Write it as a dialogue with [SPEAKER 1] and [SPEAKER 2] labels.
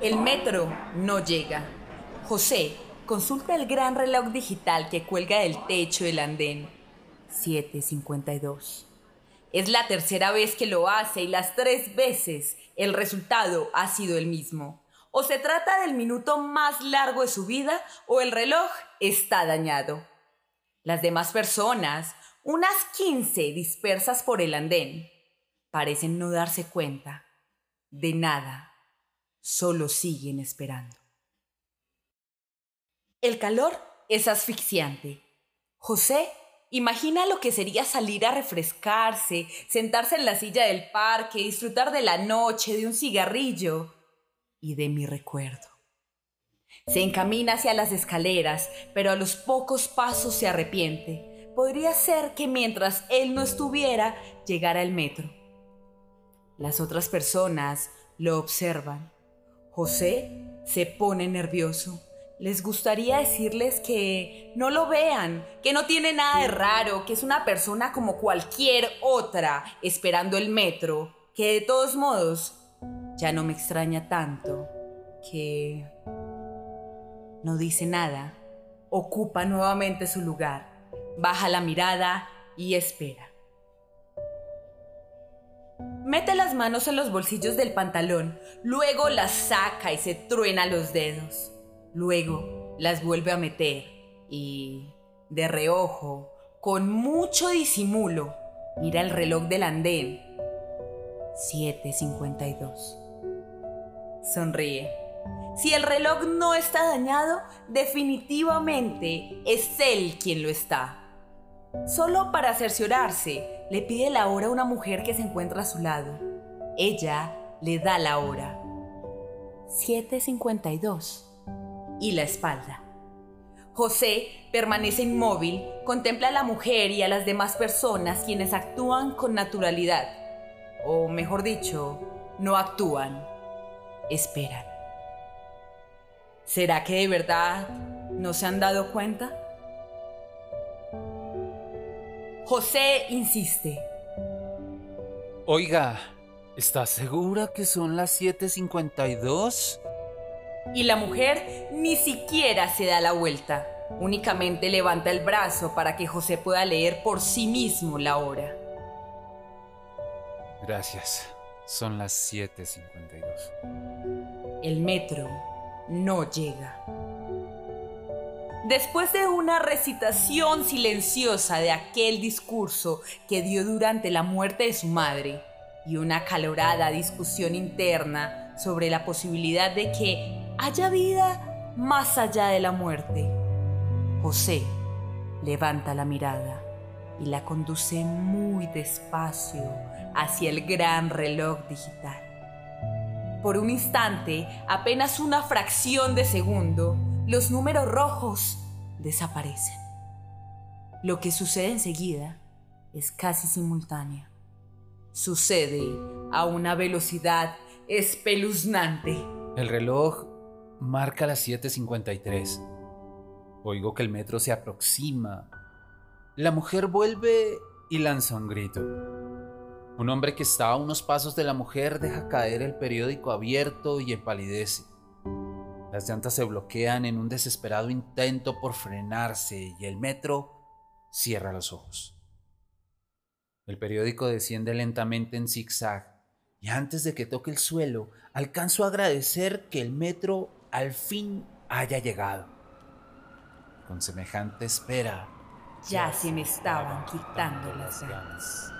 [SPEAKER 1] El metro no llega. José consulta el gran reloj digital que cuelga del techo del andén. 7.52. Es la tercera vez que lo hace y las tres veces el resultado ha sido el mismo. O se trata del minuto más largo de su vida o el reloj está dañado. Las demás personas, unas 15 dispersas por el andén, parecen no darse cuenta de nada, solo siguen esperando. El calor es asfixiante. José imagina lo que sería salir a refrescarse, sentarse en la silla del parque, disfrutar de la noche, de un cigarrillo y de mi recuerdo. Se encamina hacia las escaleras, pero a los pocos pasos se arrepiente. Podría ser que mientras él no estuviera, llegara el metro. Las otras personas lo observan. José se pone nervioso. Les gustaría decirles que no lo vean, que no tiene nada de raro, que es una persona como cualquier otra esperando el metro, que de todos modos ya no me extraña tanto, que no dice nada, ocupa nuevamente su lugar, baja la mirada y espera. Mete las manos en los bolsillos del pantalón, luego las saca y se truena los dedos. Luego las vuelve a meter y, de reojo, con mucho disimulo, mira el reloj del andén. 7.52. Sonríe. Si el reloj no está dañado, definitivamente es él quien lo está. Solo para cerciorarse, le pide la hora a una mujer que se encuentra a su lado. Ella le da la hora. 7.52. Y la espalda. José permanece inmóvil, contempla a la mujer y a las demás personas quienes actúan con naturalidad. O mejor dicho, no actúan, esperan. ¿Será que de verdad no se han dado cuenta? José insiste.
[SPEAKER 2] Oiga, ¿estás segura que son las 7.52?
[SPEAKER 1] Y la mujer ni siquiera se da la vuelta. Únicamente levanta el brazo para que José pueda leer por sí mismo la hora.
[SPEAKER 2] Gracias. Son las 7.52.
[SPEAKER 1] El metro no llega. Después de una recitación silenciosa de aquel discurso que dio durante la muerte de su madre y una acalorada discusión interna sobre la posibilidad de que haya vida más allá de la muerte, José levanta la mirada y la conduce muy despacio hacia el gran reloj digital. Por un instante, apenas una fracción de segundo, los números rojos desaparecen. Lo que sucede enseguida es casi simultáneo. Sucede a una velocidad espeluznante.
[SPEAKER 2] El reloj marca las 7.53. Oigo que el metro se aproxima. La mujer vuelve y lanza un grito. Un hombre que está a unos pasos de la mujer deja caer el periódico abierto y empalidece. Las llantas se bloquean en un desesperado intento por frenarse y el metro cierra los ojos. El periódico desciende lentamente en zigzag y antes de que toque el suelo alcanzo a agradecer que el metro al fin haya llegado. Con semejante espera.
[SPEAKER 1] Ya se me estaban quitando las ganas.